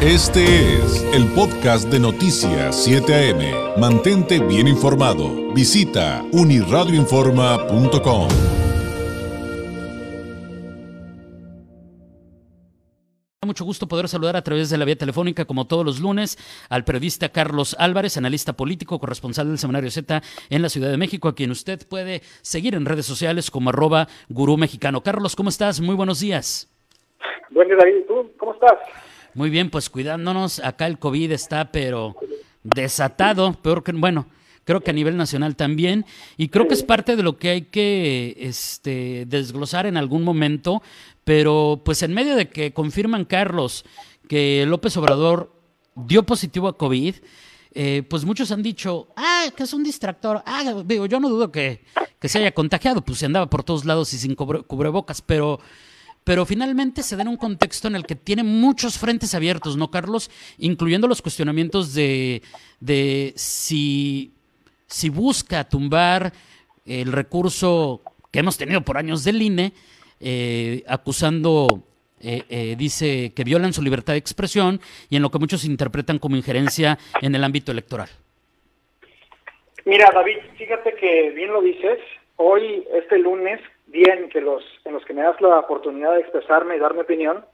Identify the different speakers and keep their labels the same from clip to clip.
Speaker 1: Este es el podcast de Noticias 7 AM. Mantente bien informado. Visita uniradioinforma.com.
Speaker 2: Mucho gusto poder saludar a través de la vía telefónica, como todos los lunes, al periodista Carlos Álvarez, analista político, corresponsal del Semanario Z en la Ciudad de México, a quien usted puede seguir en redes sociales como arroba gurú mexicano. Carlos, ¿cómo estás? Muy buenos días.
Speaker 3: Buen día, David. ¿Tú cómo estás?
Speaker 2: Muy bien, pues cuidándonos, acá el COVID está pero desatado, peor que, bueno, creo que a nivel nacional también, y creo que es parte de lo que hay que este, desglosar en algún momento, pero pues en medio de que confirman, Carlos, que López Obrador dio positivo a COVID, eh, pues muchos han dicho, ah, que es un distractor, ah, digo, yo no dudo que, que se haya contagiado, pues se andaba por todos lados y sin cubrebocas, pero pero finalmente se da en un contexto en el que tiene muchos frentes abiertos, ¿no, Carlos? Incluyendo los cuestionamientos de, de si, busca tumbar el recurso que hemos tenido por años del INE, eh, acusando, eh, eh, dice, que violan su libertad de expresión y en lo que muchos interpretan como injerencia en el ámbito electoral.
Speaker 3: Mira, David, fíjate que bien lo dices. Hoy, este lunes, día en, que los, en los que me das la oportunidad de expresarme y dar mi opinión,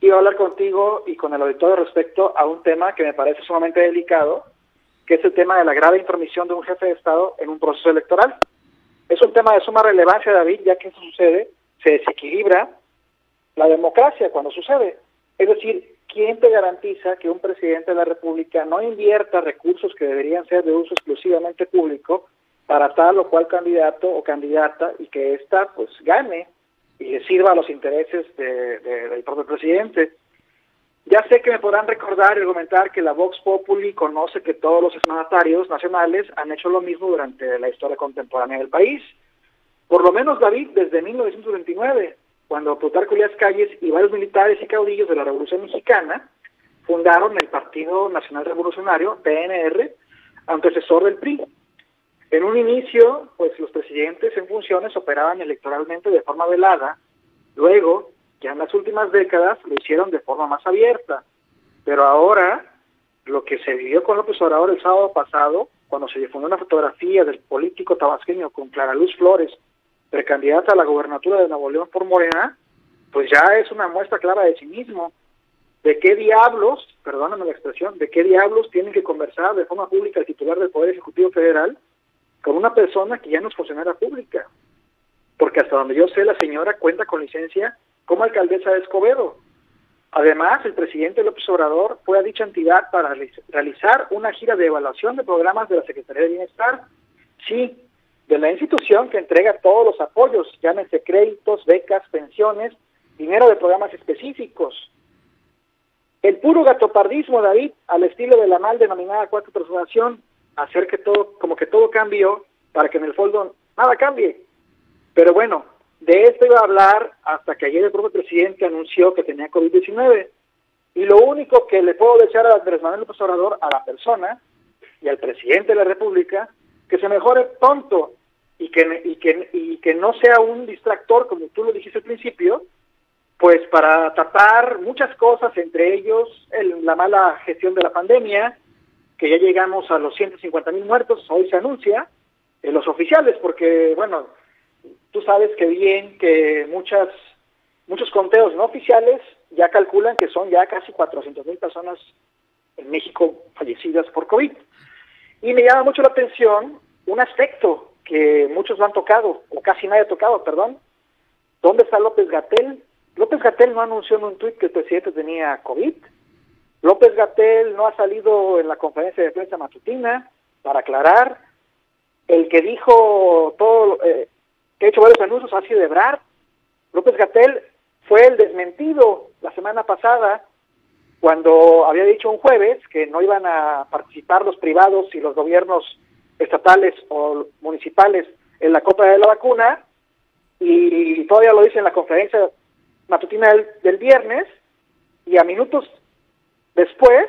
Speaker 3: iba a hablar contigo y con el auditorio respecto a un tema que me parece sumamente delicado, que es el tema de la grave intromisión de un jefe de Estado en un proceso electoral. Es un tema de suma relevancia, David, ya que eso sucede, se desequilibra la democracia cuando sucede. Es decir, ¿quién te garantiza que un presidente de la República no invierta recursos que deberían ser de uso exclusivamente público para tal o cual candidato o candidata y que ésta pues gane y sirva a los intereses del propio presidente. Ya sé que me podrán recordar y argumentar que la Vox Populi conoce que todos los exmandatarios nacionales han hecho lo mismo durante la historia contemporánea del país. Por lo menos, David, desde 1929, cuando Plutarco Elías Calles y varios militares y caudillos de la Revolución Mexicana fundaron el Partido Nacional Revolucionario, PNR, antecesor del PRI. En un inicio, pues los presidentes en funciones operaban electoralmente de forma velada, luego, ya en las últimas décadas, lo hicieron de forma más abierta. Pero ahora, lo que se vivió con López Obrador el sábado pasado, cuando se difundió una fotografía del político tabasqueño con Clara Luz Flores, precandidata a la gobernatura de Nuevo León por Morena, pues ya es una muestra clara de sí mismo. ¿De qué diablos, perdóname la expresión, de qué diablos tienen que conversar de forma pública el titular del Poder Ejecutivo Federal con una persona que ya no es funcionaria pública, porque hasta donde yo sé la señora cuenta con licencia como alcaldesa de Escobedo. Además, el presidente López Obrador fue a dicha entidad para realizar una gira de evaluación de programas de la Secretaría de Bienestar, sí, de la institución que entrega todos los apoyos, llámense créditos, becas, pensiones, dinero de programas específicos. El puro gatopardismo, David, al estilo de la mal denominada cuarta transformación, hacer que todo, como que todo cambió para que en el fondo nada cambie. Pero bueno, de esto iba a hablar hasta que ayer el propio presidente anunció que tenía COVID-19. Y lo único que le puedo desear a Andrés Manuel López Obrador, a la persona y al presidente de la República, que se mejore pronto y que, y que, y que no sea un distractor, como tú lo dijiste al principio, pues para tapar muchas cosas, entre ellos el, la mala gestión de la pandemia, que ya llegamos a los 150 mil muertos, hoy se anuncia, en los oficiales, porque, bueno, tú sabes que bien que muchas muchos conteos no oficiales ya calculan que son ya casi 400 mil personas en México fallecidas por COVID. Y me llama mucho la atención un aspecto que muchos no han tocado, o casi nadie ha tocado, perdón. ¿Dónde está López Gatel? López Gatel no anunció en un tuit que el presidente tenía COVID. López Gatel no ha salido en la conferencia de prensa matutina para aclarar. El que dijo todo, eh, que ha hecho varios anuncios ha sido Ebrard. López Gatel fue el desmentido la semana pasada cuando había dicho un jueves que no iban a participar los privados y los gobiernos estatales o municipales en la compra de la vacuna y todavía lo dice en la conferencia matutina del, del viernes y a minutos Después,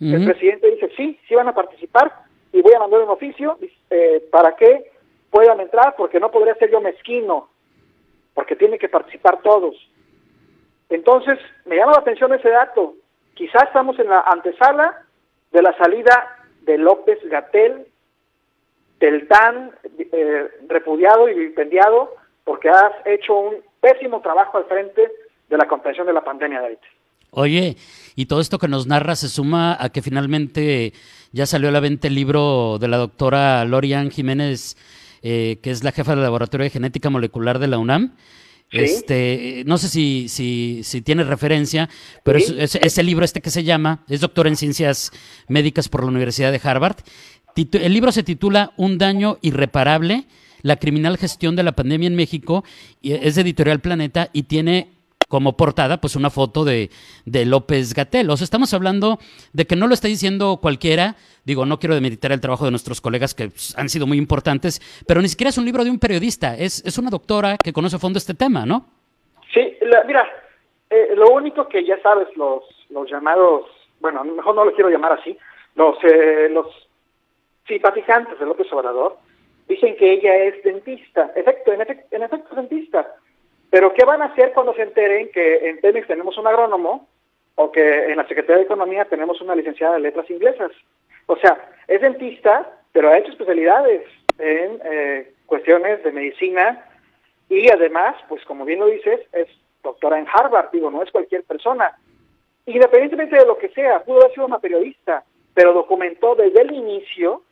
Speaker 3: el presidente dice, sí, sí van a participar y voy a mandar un oficio eh, para que puedan entrar porque no podría ser yo mezquino, porque tienen que participar todos. Entonces, me llama la atención ese dato. quizás estamos en la antesala de la salida de López Gatel del tan eh, repudiado y vilipendiado porque has hecho un pésimo trabajo al frente de la contención de la pandemia, David.
Speaker 2: Oye, y todo esto que nos narra se suma a que finalmente ya salió a la venta el libro de la doctora Lorian Jiménez, eh, que es la jefa del Laboratorio de Genética Molecular de la UNAM. Este, no sé si, si, si tiene referencia, pero es, ese libro este que se llama, es doctora en ciencias médicas por la Universidad de Harvard. El libro se titula Un daño irreparable, la criminal gestión de la pandemia en México, y es de Editorial Planeta y tiene como portada, pues una foto de, López Gatel. O sea, estamos hablando de que no lo está diciendo cualquiera. Digo, no quiero demeritar el trabajo de nuestros colegas que pues, han sido muy importantes, pero ni siquiera es un libro de un periodista, es, es una doctora que conoce a fondo este tema, ¿no?
Speaker 3: Sí, mira, eh, lo único que ya sabes, los, los llamados, bueno, mejor no lo quiero llamar así, los, eh, los simpatizantes de López Obrador dicen que ella es dentista. Efecto, en efecto, en efecto dentista pero ¿qué van a hacer cuando se enteren que en Pemex tenemos un agrónomo o que en la Secretaría de Economía tenemos una licenciada de letras inglesas? O sea, es dentista, pero ha hecho especialidades en eh, cuestiones de medicina y además, pues como bien lo dices, es doctora en Harvard, digo, no es cualquier persona. Independientemente de lo que sea, pudo haber sido una periodista, pero documentó desde el inicio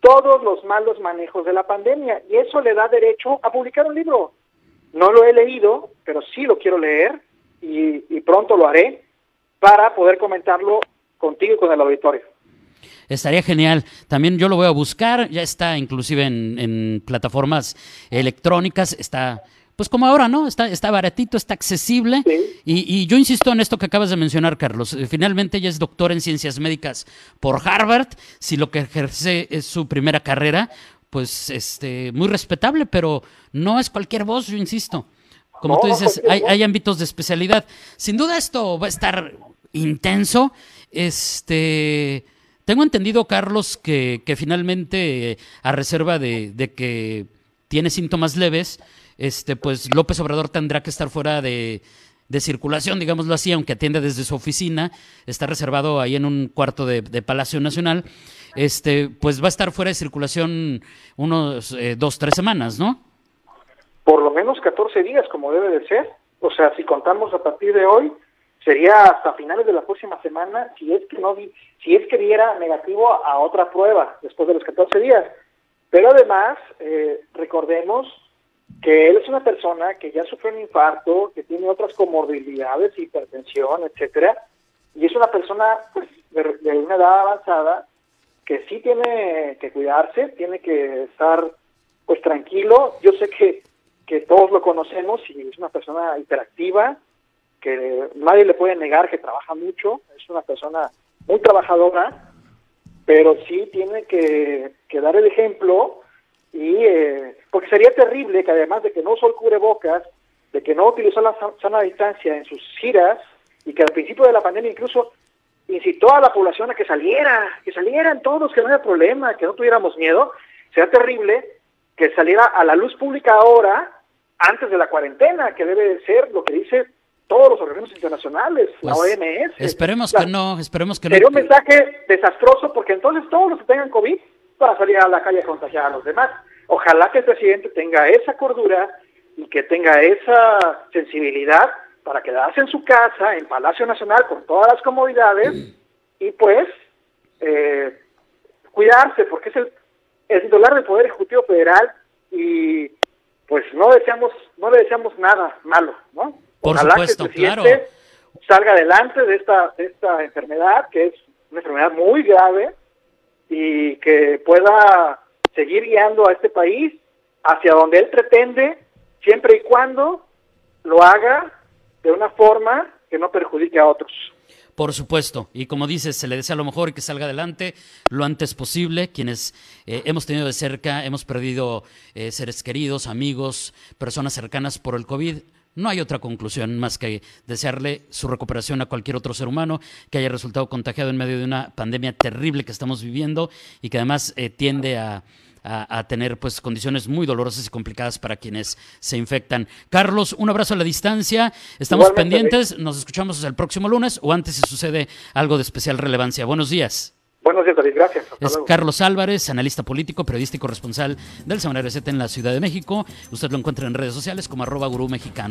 Speaker 3: todos los malos manejos de la pandemia y eso le da derecho a publicar un libro. No lo he leído, pero sí lo quiero leer y, pronto lo haré para poder comentarlo contigo y con el auditorio.
Speaker 2: Estaría genial. También yo lo voy a buscar, ya está inclusive en, plataformas electrónicas, está pues como ahora, ¿no? Está, está baratito, está accesible. Y, y, yo insisto en esto que acabas de mencionar, Carlos. Finalmente ella es doctora en ciencias médicas por Harvard. Si lo que ejerce es su primera carrera, pues este muy respetable, pero no es cualquier voz, yo insisto. Como tú dices, hay, hay, ámbitos de especialidad. Sin duda esto va a estar intenso. Este, tengo entendido, Carlos, que, que finalmente, a reserva de, de, que tiene síntomas leves, este, pues López Obrador tendrá que estar fuera de, de circulación, digámoslo así, aunque atiende desde su oficina, está reservado ahí en un cuarto de, Palacio Nacional este, pues va a estar fuera de circulación unos eh, dos, tres semanas, ¿no?
Speaker 3: Por lo menos 14 días, como debe de ser. O sea, si contamos a partir de hoy, sería hasta finales de la próxima semana, si es que no si es que diera negativo a otra prueba después de los 14 días. Pero además, eh, recordemos que él es una persona que ya sufrió un infarto, que tiene otras comorbilidades, hipertensión, etcétera, y es una persona pues, de una edad avanzada que sí tiene que cuidarse, tiene que estar pues tranquilo. Yo sé que, que todos lo conocemos y es una persona hiperactiva, que nadie le puede negar que trabaja mucho, es una persona muy trabajadora, pero sí tiene que, que dar el ejemplo y eh, porque sería terrible que además de que no usó el cubrebocas, de que no utilizó la sana distancia en sus giras y que al principio de la pandemia incluso incitó a la población a que saliera, que salieran todos, que no haya problema, que no tuviéramos miedo, sea terrible que saliera a la luz pública ahora, antes de la cuarentena, que debe ser lo que dice todos los organismos internacionales, la pues, OMS.
Speaker 2: Esperemos que no, esperemos que
Speaker 3: no. Sería un mensaje desastroso porque entonces todos los que tengan COVID van a salir a la calle a contagiar a los demás. Ojalá que el presidente tenga esa cordura y que tenga esa sensibilidad para quedarse en su casa, en Palacio Nacional, con todas las comodidades, y pues eh, cuidarse, porque es el, el titular del Poder Ejecutivo Federal y pues no deseamos, no le deseamos nada malo, ¿no?
Speaker 2: Por supuesto, claro.
Speaker 3: salga adelante de esta, de esta enfermedad, que es una enfermedad muy grave, y que pueda seguir guiando a este país hacia donde él pretende, siempre y cuando lo haga de una forma que no perjudique a otros.
Speaker 2: Por supuesto, y como dices, se le desea lo mejor y que salga adelante lo antes posible. Quienes eh, hemos tenido de cerca, hemos perdido eh, seres queridos, amigos, personas cercanas por el COVID. No hay otra conclusión más que desearle su recuperación a cualquier otro ser humano que haya resultado contagiado en medio de una pandemia terrible que estamos viviendo y que además eh, tiende a, a, tener pues condiciones muy dolorosas y complicadas para quienes se infectan. Carlos, un abrazo a la distancia. Estamos pendientes. Nos escuchamos el próximo lunes o antes si sucede algo de especial relevancia. Buenos días.
Speaker 3: Buenos días, David. Gracias.
Speaker 2: es Carlos Álvarez, analista político, periodista y corresponsal del Semanario Z en la Ciudad de México. Usted lo encuentra en redes sociales como arroba gurú mexicano.